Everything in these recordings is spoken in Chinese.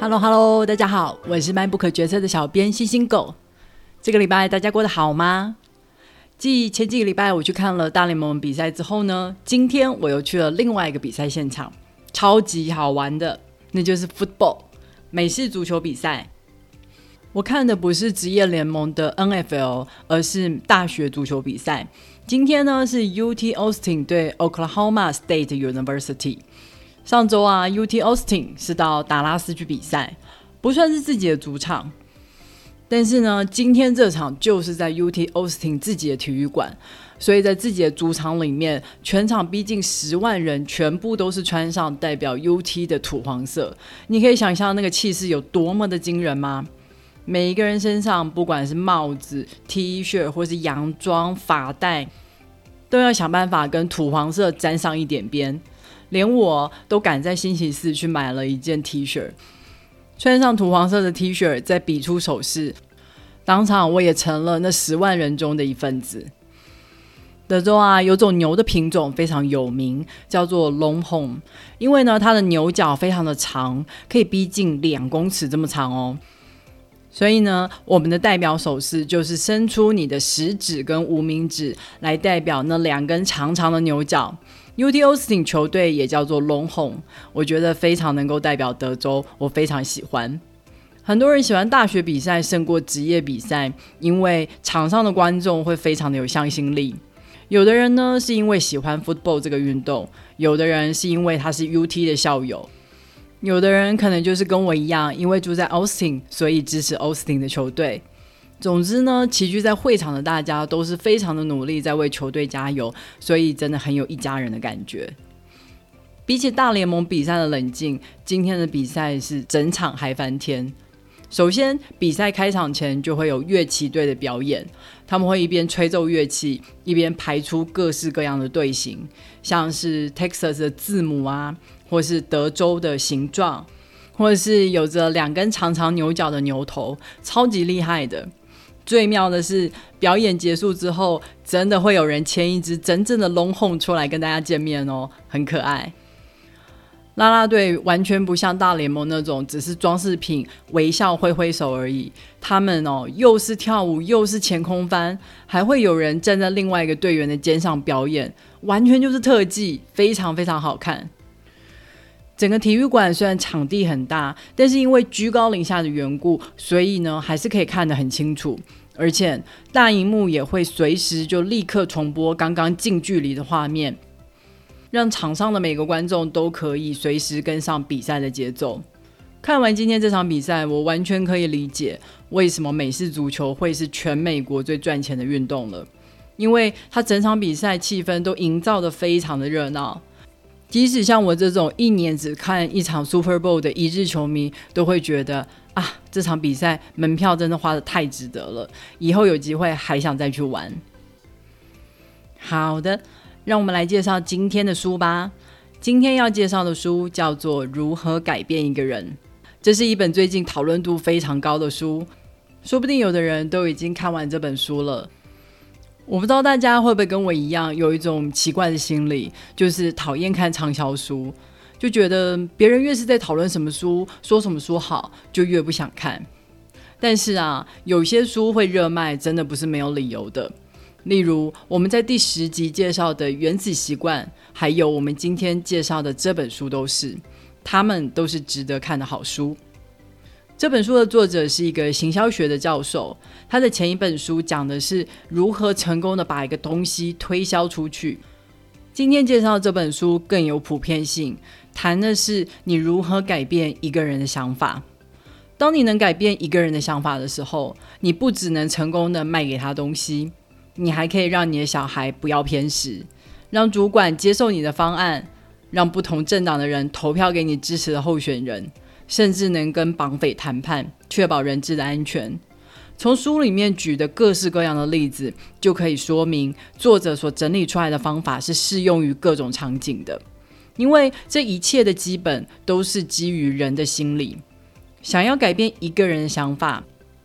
Hello Hello，大家好，我是卖不可决策的小编星星狗。这个礼拜大家过得好吗？继前几个礼拜我去看了大联盟比赛之后呢，今天我又去了另外一个比赛现场，超级好玩的，那就是 football 美式足球比赛。我看的不是职业联盟的 NFL，而是大学足球比赛。今天呢是 UT Austin 对 Oklahoma State University。上周啊，UT Austin 是到达拉斯去比赛，不算是自己的主场。但是呢，今天这场就是在 UT Austin 自己的体育馆，所以在自己的主场里面，全场逼近十万人，全部都是穿上代表 UT 的土黄色。你可以想象那个气势有多么的惊人吗？每一个人身上，不管是帽子、T 恤或是洋装、发带，都要想办法跟土黄色沾上一点边。连我都赶在星期四去买了一件 T 恤，穿上土黄色的 T 恤，再比出手势，当场我也成了那十万人中的一份子。德州啊，有种牛的品种非常有名，叫做龙红，因为呢，它的牛角非常的长，可以逼近两公尺这么长哦。所以呢，我们的代表手势就是伸出你的食指跟无名指，来代表那两根长长的牛角。UT Austin 球队也叫做龙红，我觉得非常能够代表德州，我非常喜欢。很多人喜欢大学比赛胜过职业比赛，因为场上的观众会非常的有向心力。有的人呢是因为喜欢 football 这个运动，有的人是因为他是 UT 的校友，有的人可能就是跟我一样，因为住在 Austin，所以支持 Austin 的球队。总之呢，齐聚在会场的大家都是非常的努力，在为球队加油，所以真的很有一家人的感觉。比起大联盟比赛的冷静，今天的比赛是整场嗨翻天。首先，比赛开场前就会有乐器队的表演，他们会一边吹奏乐器，一边排出各式各样的队形，像是 Texas 的字母啊，或是德州的形状，或者是有着两根长长牛角的牛头，超级厉害的。最妙的是，表演结束之后，真的会有人牵一只真正的龙凤出来跟大家见面哦，很可爱。啦啦队完全不像大联盟那种只是装饰品，微笑挥挥手而已。他们哦，又是跳舞，又是前空翻，还会有人站在另外一个队员的肩上表演，完全就是特技，非常非常好看。整个体育馆虽然场地很大，但是因为居高临下的缘故，所以呢，还是可以看得很清楚。而且大荧幕也会随时就立刻重播刚刚近距离的画面，让场上的每个观众都可以随时跟上比赛的节奏。看完今天这场比赛，我完全可以理解为什么美式足球会是全美国最赚钱的运动了，因为它整场比赛气氛都营造的非常的热闹。即使像我这种一年只看一场 Super Bowl 的一日球迷，都会觉得啊，这场比赛门票真的花的太值得了，以后有机会还想再去玩。好的，让我们来介绍今天的书吧。今天要介绍的书叫做《如何改变一个人》，这是一本最近讨论度非常高的书，说不定有的人都已经看完这本书了。我不知道大家会不会跟我一样有一种奇怪的心理，就是讨厌看畅销书，就觉得别人越是在讨论什么书，说什么书好，就越不想看。但是啊，有些书会热卖，真的不是没有理由的。例如我们在第十集介绍的《原子习惯》，还有我们今天介绍的这本书，都是，他们都是值得看的好书。这本书的作者是一个行销学的教授，他的前一本书讲的是如何成功的把一个东西推销出去。今天介绍这本书更有普遍性，谈的是你如何改变一个人的想法。当你能改变一个人的想法的时候，你不只能成功的卖给他东西，你还可以让你的小孩不要偏食，让主管接受你的方案，让不同政党的人投票给你支持的候选人。甚至能跟绑匪谈判，确保人质的安全。从书里面举的各式各样的例子，就可以说明作者所整理出来的方法是适用于各种场景的。因为这一切的基本都是基于人的心理。想要改变一个人的想法，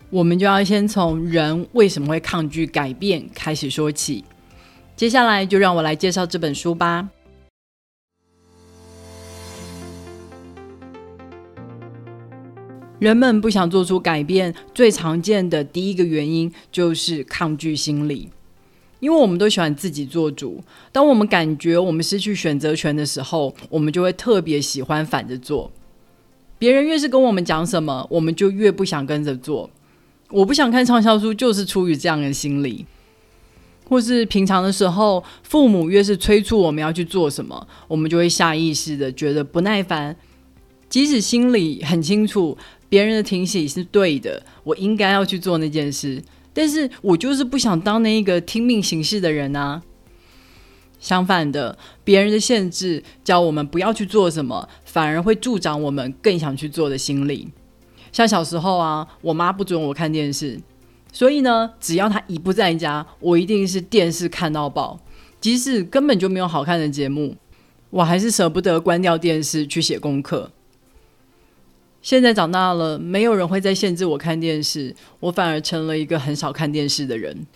我们就要先从人为什么会抗拒改变开始说起。接下来就让我来介绍这本书吧。人们不想做出改变，最常见的第一个原因就是抗拒心理。因为我们都喜欢自己做主，当我们感觉我们失去选择权的时候，我们就会特别喜欢反着做。别人越是跟我们讲什么，我们就越不想跟着做。我不想看畅销书，就是出于这样的心理。或是平常的时候，父母越是催促我们要去做什么，我们就会下意识的觉得不耐烦，即使心里很清楚别人的停息是对的，我应该要去做那件事，但是我就是不想当那一个听命行事的人啊。相反的，别人的限制教我们不要去做什么，反而会助长我们更想去做的心理。像小时候啊，我妈不准我看电视。所以呢，只要她一不在家，我一定是电视看到爆，即使根本就没有好看的节目，我还是舍不得关掉电视去写功课。现在长大了，没有人会再限制我看电视，我反而成了一个很少看电视的人。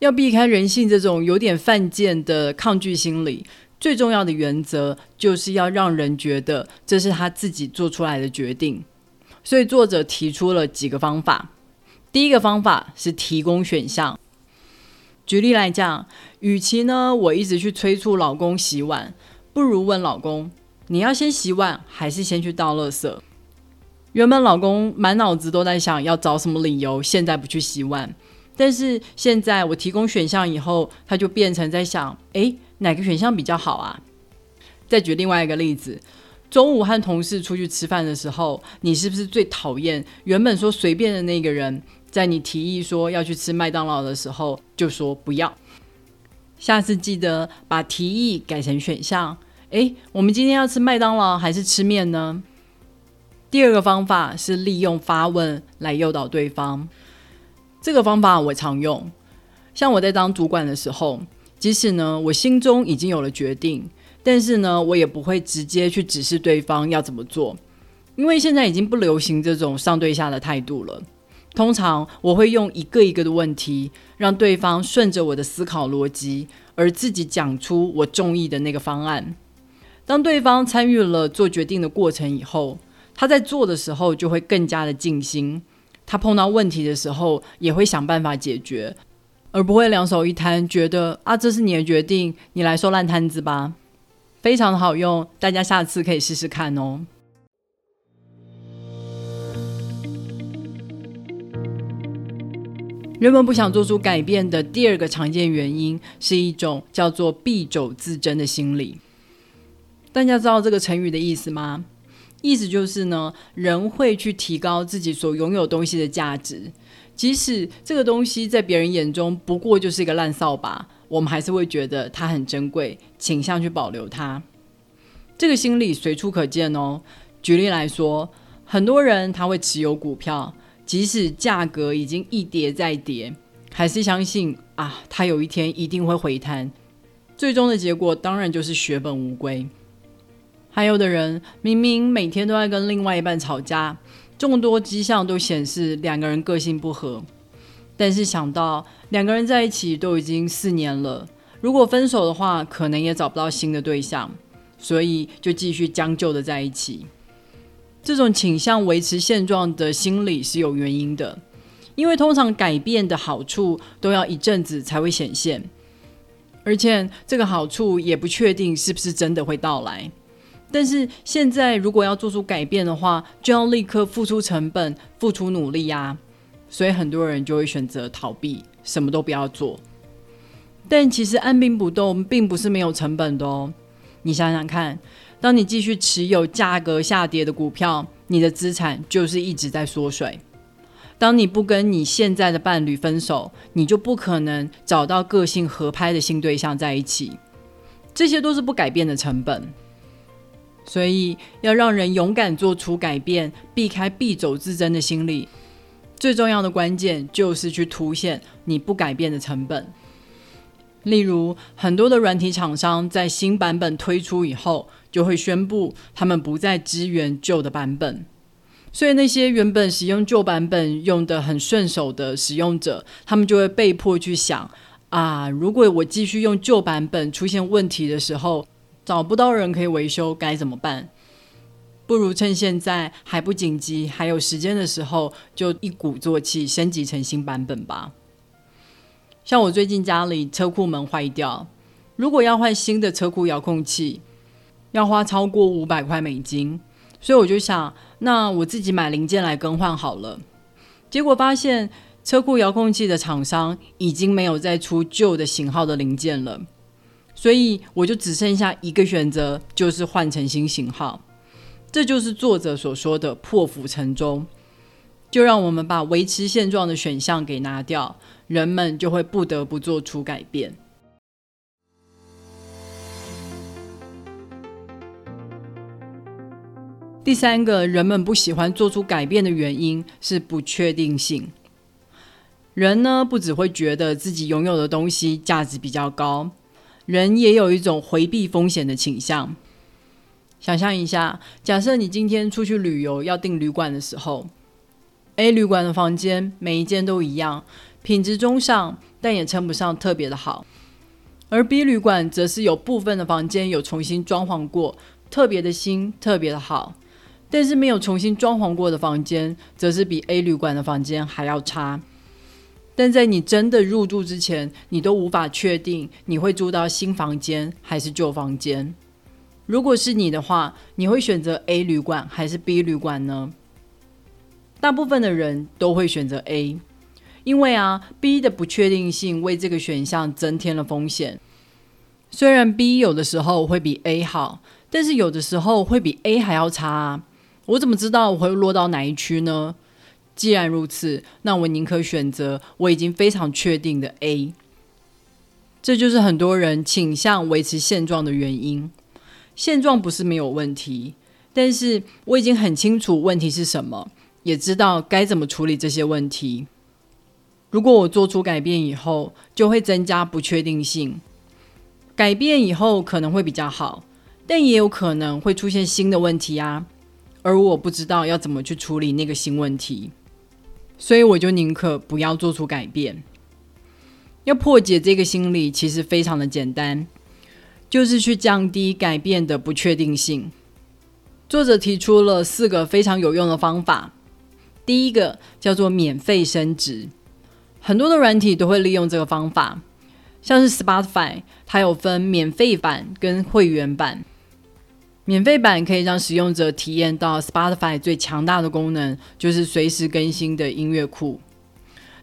要避开人性这种有点犯贱的抗拒心理，最重要的原则就是要让人觉得这是他自己做出来的决定。所以作者提出了几个方法。第一个方法是提供选项。举例来讲，与其呢我一直去催促老公洗碗，不如问老公：你要先洗碗，还是先去倒垃圾？原本老公满脑子都在想要找什么理由，现在不去洗碗。但是现在我提供选项以后，他就变成在想：诶，哪个选项比较好啊？再举另外一个例子。中午和同事出去吃饭的时候，你是不是最讨厌原本说随便的那个人？在你提议说要去吃麦当劳的时候，就说不要。下次记得把提议改成选项。诶，我们今天要吃麦当劳还是吃面呢？第二个方法是利用发问来诱导对方。这个方法我常用。像我在当主管的时候，即使呢我心中已经有了决定。但是呢，我也不会直接去指示对方要怎么做，因为现在已经不流行这种上对下的态度了。通常我会用一个一个的问题，让对方顺着我的思考逻辑，而自己讲出我中意的那个方案。当对方参与了做决定的过程以后，他在做的时候就会更加的尽心。他碰到问题的时候，也会想办法解决，而不会两手一摊，觉得啊，这是你的决定，你来收烂摊子吧。非常的好用，大家下次可以试试看哦。人们不想做出改变的第二个常见原因，是一种叫做“敝帚自珍”的心理。大家知道这个成语的意思吗？意思就是呢，人会去提高自己所拥有东西的价值，即使这个东西在别人眼中不过就是一个烂扫把。我们还是会觉得它很珍贵，倾向去保留它。这个心理随处可见哦。举例来说，很多人他会持有股票，即使价格已经一跌再跌，还是相信啊，它有一天一定会回弹。最终的结果当然就是血本无归。还有的人明明每天都在跟另外一半吵架，众多迹象都显示两个人个性不合。但是想到两个人在一起都已经四年了，如果分手的话，可能也找不到新的对象，所以就继续将就的在一起。这种倾向维持现状的心理是有原因的，因为通常改变的好处都要一阵子才会显现，而且这个好处也不确定是不是真的会到来。但是现在如果要做出改变的话，就要立刻付出成本、付出努力呀。所以很多人就会选择逃避，什么都不要做。但其实按兵不动并不是没有成本的哦。你想想看，当你继续持有价格下跌的股票，你的资产就是一直在缩水。当你不跟你现在的伴侣分手，你就不可能找到个性合拍的新对象在一起。这些都是不改变的成本。所以要让人勇敢做出改变，避开必走自珍的心理。最重要的关键就是去凸显你不改变的成本。例如，很多的软体厂商在新版本推出以后，就会宣布他们不再支援旧的版本。所以，那些原本使用旧版本用的很顺手的使用者，他们就会被迫去想：啊，如果我继续用旧版本出现问题的时候，找不到人可以维修，该怎么办？不如趁现在还不紧急、还有时间的时候，就一鼓作气升级成新版本吧。像我最近家里车库门坏掉，如果要换新的车库遥控器，要花超过五百块美金，所以我就想，那我自己买零件来更换好了。结果发现车库遥控器的厂商已经没有再出旧的型号的零件了。所以我就只剩下一个选择，就是换成新型号。这就是作者所说的破釜沉舟。就让我们把维持现状的选项给拿掉，人们就会不得不做出改变。第三个，人们不喜欢做出改变的原因是不确定性。人呢，不只会觉得自己拥有的东西价值比较高。人也有一种回避风险的倾向。想象一下，假设你今天出去旅游要订旅馆的时候，A 旅馆的房间每一间都一样，品质中上，但也称不上特别的好；而 B 旅馆则是有部分的房间有重新装潢过，特别的新，特别的好；但是没有重新装潢过的房间，则是比 A 旅馆的房间还要差。但在你真的入住之前，你都无法确定你会住到新房间还是旧房间。如果是你的话，你会选择 A 旅馆还是 B 旅馆呢？大部分的人都会选择 A，因为啊，B 的不确定性为这个选项增添了风险。虽然 B 有的时候会比 A 好，但是有的时候会比 A 还要差。我怎么知道我会落到哪一区呢？既然如此，那我宁可选择我已经非常确定的 A。这就是很多人倾向维持现状的原因。现状不是没有问题，但是我已经很清楚问题是什么，也知道该怎么处理这些问题。如果我做出改变以后，就会增加不确定性。改变以后可能会比较好，但也有可能会出现新的问题啊，而我不知道要怎么去处理那个新问题。所以我就宁可不要做出改变。要破解这个心理，其实非常的简单，就是去降低改变的不确定性。作者提出了四个非常有用的方法。第一个叫做免费升值，很多的软体都会利用这个方法，像是 Spotify，它有分免费版跟会员版。免费版可以让使用者体验到 Spotify 最强大的功能，就是随时更新的音乐库。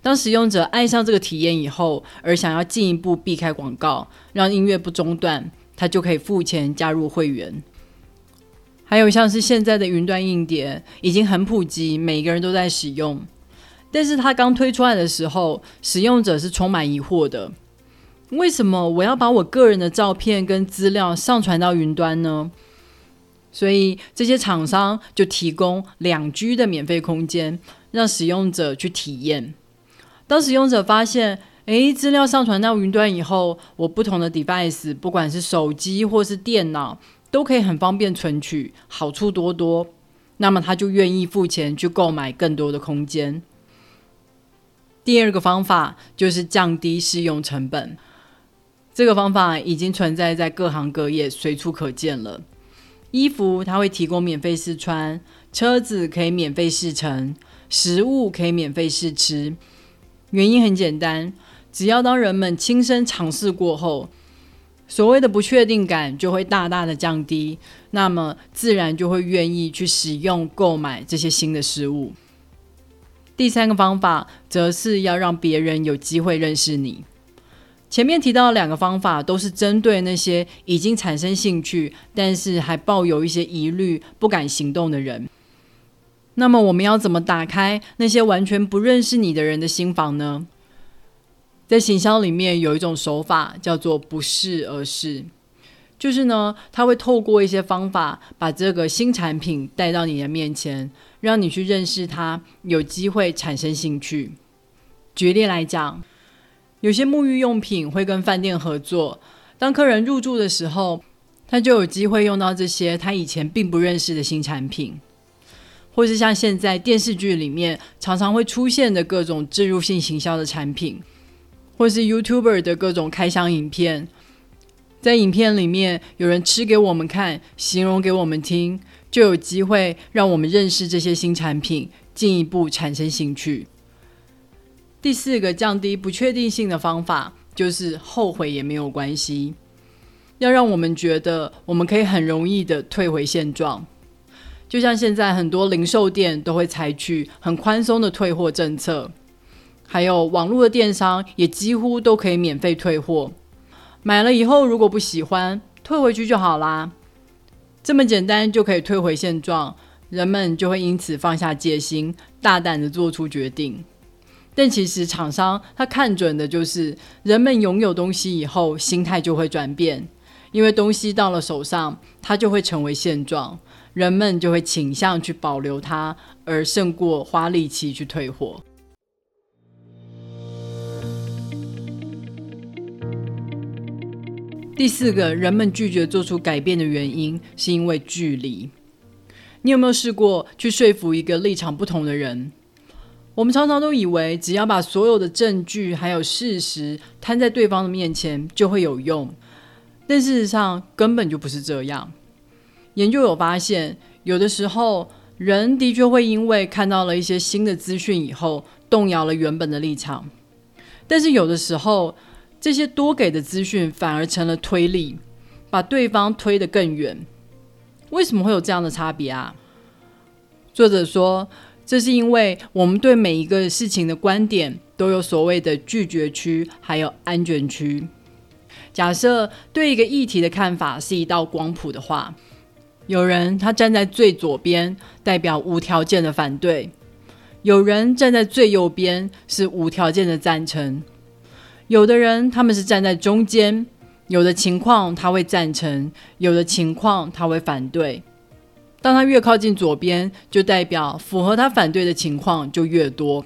当使用者爱上这个体验以后，而想要进一步避开广告，让音乐不中断，他就可以付钱加入会员。还有像是现在的云端硬碟已经很普及，每个人都在使用。但是它刚推出来的时候，使用者是充满疑惑的：为什么我要把我个人的照片跟资料上传到云端呢？所以这些厂商就提供两 G 的免费空间，让使用者去体验。当使用者发现，诶，资料上传到云端以后，我不同的 device，不管是手机或是电脑，都可以很方便存取，好处多多。那么他就愿意付钱去购买更多的空间。第二个方法就是降低试用成本，这个方法已经存在在各行各业，随处可见了。衣服它会提供免费试穿，车子可以免费试乘，食物可以免费试吃。原因很简单，只要当人们亲身尝试过后，所谓的不确定感就会大大的降低，那么自然就会愿意去使用购买这些新的事物。第三个方法，则是要让别人有机会认识你。前面提到的两个方法，都是针对那些已经产生兴趣，但是还抱有一些疑虑、不敢行动的人。那么，我们要怎么打开那些完全不认识你的人的心房呢？在行销里面有一种手法叫做“不是而是”，就是呢，他会透过一些方法，把这个新产品带到你的面前，让你去认识它，有机会产生兴趣。举例来讲。有些沐浴用品会跟饭店合作，当客人入住的时候，他就有机会用到这些他以前并不认识的新产品，或是像现在电视剧里面常常会出现的各种植入性行销的产品，或是 YouTuber 的各种开箱影片，在影片里面有人吃给我们看，形容给我们听，就有机会让我们认识这些新产品，进一步产生兴趣。第四个降低不确定性的方法，就是后悔也没有关系，要让我们觉得我们可以很容易的退回现状。就像现在很多零售店都会采取很宽松的退货政策，还有网络的电商也几乎都可以免费退货。买了以后如果不喜欢，退回去就好啦，这么简单就可以退回现状，人们就会因此放下戒心，大胆的做出决定。但其实厂商他看准的就是人们拥有东西以后心态就会转变，因为东西到了手上，它就会成为现状。人们就会倾向去保留它，而胜过花力气去退货。第四个，人们拒绝做出改变的原因，是因为距离。你有没有试过去说服一个立场不同的人？我们常常都以为，只要把所有的证据还有事实摊在对方的面前，就会有用。但事实上，根本就不是这样。研究有发现，有的时候人的确会因为看到了一些新的资讯以后，动摇了原本的立场。但是有的时候，这些多给的资讯反而成了推力，把对方推得更远。为什么会有这样的差别啊？作者说，这是因为我们对每一个事情的观点都有所谓的拒绝区，还有安全区。假设对一个议题的看法是一道光谱的话。有人他站在最左边，代表无条件的反对；有人站在最右边，是无条件的赞成；有的人他们是站在中间，有的情况他会赞成，有的情况他会反对。当他越靠近左边，就代表符合他反对的情况就越多。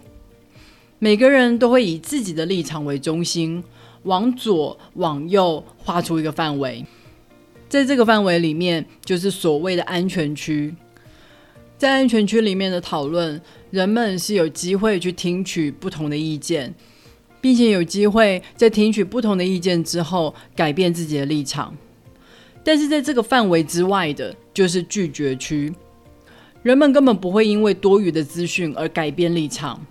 每个人都会以自己的立场为中心，往左往右画出一个范围。在这个范围里面，就是所谓的安全区。在安全区里面的讨论，人们是有机会去听取不同的意见，并且有机会在听取不同的意见之后改变自己的立场。但是在这个范围之外的，就是拒绝区。人们根本不会因为多余的资讯而改变立场，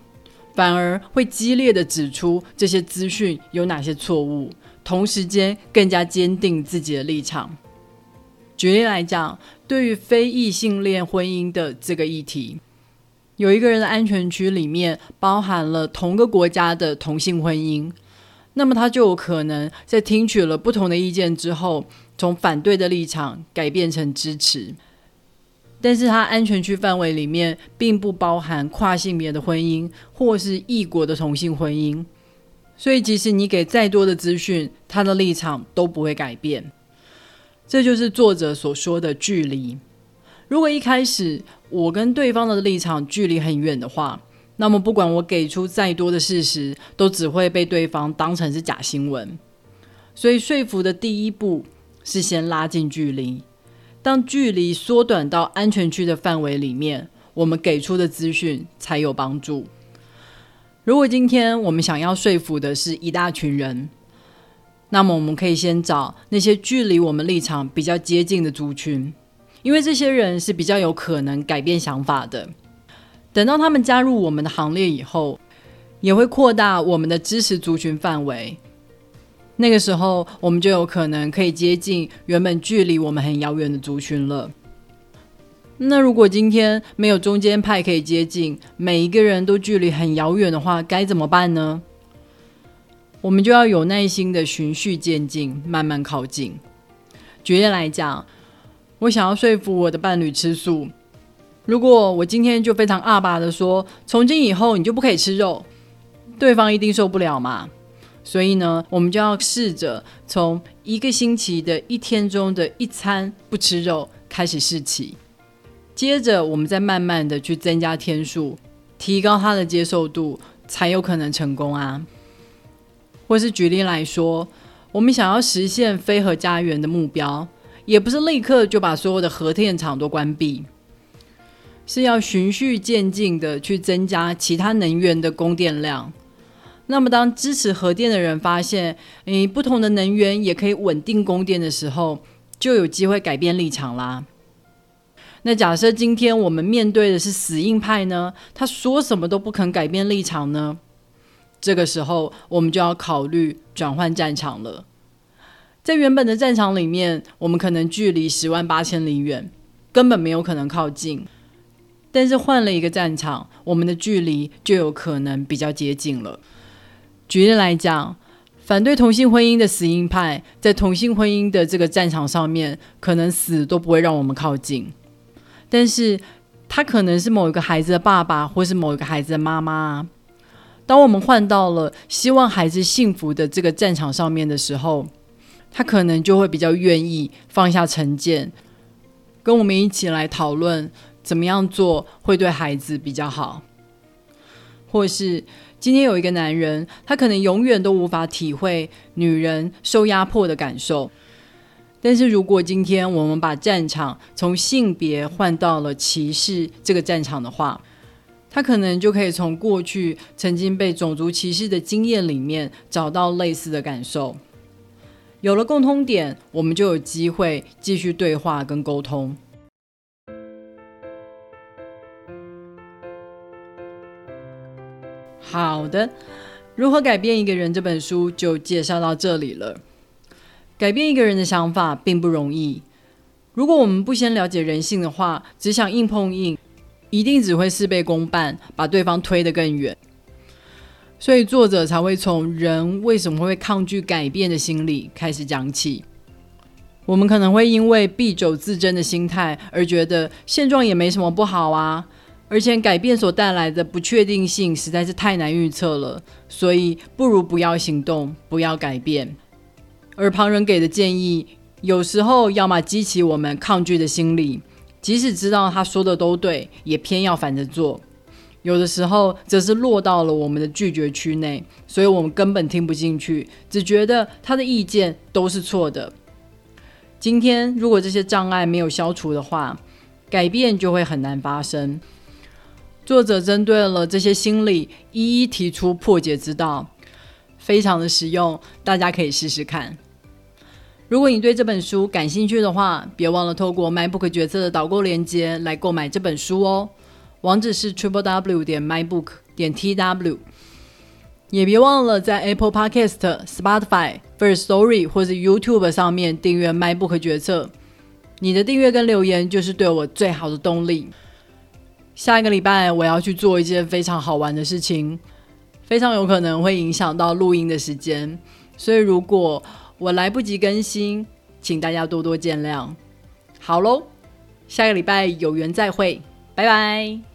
反而会激烈的指出这些资讯有哪些错误，同时间更加坚定自己的立场。举例来讲，对于非异性恋婚姻的这个议题，有一个人的安全区里面包含了同个国家的同性婚姻，那么他就有可能在听取了不同的意见之后，从反对的立场改变成支持。但是他安全区范围里面并不包含跨性别的婚姻或是异国的同性婚姻，所以即使你给再多的资讯，他的立场都不会改变。这就是作者所说的距离。如果一开始我跟对方的立场距离很远的话，那么不管我给出再多的事实，都只会被对方当成是假新闻。所以说服的第一步是先拉近距离。当距离缩短到安全区的范围里面，我们给出的资讯才有帮助。如果今天我们想要说服的是一大群人。那么我们可以先找那些距离我们立场比较接近的族群，因为这些人是比较有可能改变想法的。等到他们加入我们的行列以后，也会扩大我们的支持族群范围。那个时候，我们就有可能可以接近原本距离我们很遥远的族群了。那如果今天没有中间派可以接近，每一个人都距离很遥远的话，该怎么办呢？我们就要有耐心的循序渐进，慢慢靠近。举例来讲，我想要说服我的伴侣吃素，如果我今天就非常阿爸的说，从今以后你就不可以吃肉，对方一定受不了嘛。所以呢，我们就要试着从一个星期的一天中的一餐不吃肉开始试起，接着我们再慢慢的去增加天数，提高他的接受度，才有可能成功啊。或是举例来说，我们想要实现非核家园的目标，也不是立刻就把所有的核电厂都关闭，是要循序渐进的去增加其他能源的供电量。那么，当支持核电的人发现，诶，不同的能源也可以稳定供电的时候，就有机会改变立场啦。那假设今天我们面对的是死硬派呢？他说什么都不肯改变立场呢？这个时候，我们就要考虑转换战场了。在原本的战场里面，我们可能距离十万八千里远，根本没有可能靠近。但是换了一个战场，我们的距离就有可能比较接近了。举例来讲，反对同性婚姻的死硬派，在同性婚姻的这个战场上面，可能死都不会让我们靠近。但是他可能是某一个孩子的爸爸，或是某一个孩子的妈妈。当我们换到了希望孩子幸福的这个战场上面的时候，他可能就会比较愿意放下成见，跟我们一起来讨论怎么样做会对孩子比较好。或是今天有一个男人，他可能永远都无法体会女人受压迫的感受。但是如果今天我们把战场从性别换到了歧视这个战场的话，他可能就可以从过去曾经被种族歧视的经验里面找到类似的感受。有了共通点，我们就有机会继续对话跟沟通。好的，如何改变一个人这本书就介绍到这里了。改变一个人的想法并不容易。如果我们不先了解人性的话，只想硬碰硬，一定只会事倍功半，把对方推得更远。所以作者才会从人为什么会抗拒改变的心理开始讲起。我们可能会因为敝帚自珍的心态而觉得现状也没什么不好啊，而且改变所带来的不确定性实在是太难预测了，所以不如不要行动，不要改变。而旁人给的建议，有时候要么激起我们抗拒的心理，即使知道他说的都对，也偏要反着做；有的时候则是落到了我们的拒绝区内，所以我们根本听不进去，只觉得他的意见都是错的。今天如果这些障碍没有消除的话，改变就会很难发生。作者针对了这些心理，一一提出破解之道，非常的实用，大家可以试试看。如果你对这本书感兴趣的话，别忘了透过 MyBook 决策的导购链接来购买这本书哦。网址是 triple w 点 mybook 点 tw。也别忘了在 Apple Podcast、Spotify、First Story 或者 YouTube 上面订阅 MyBook 决策。你的订阅跟留言就是对我最好的动力。下一个礼拜我要去做一件非常好玩的事情，非常有可能会影响到录音的时间，所以如果我来不及更新，请大家多多见谅。好喽，下个礼拜有缘再会，拜拜。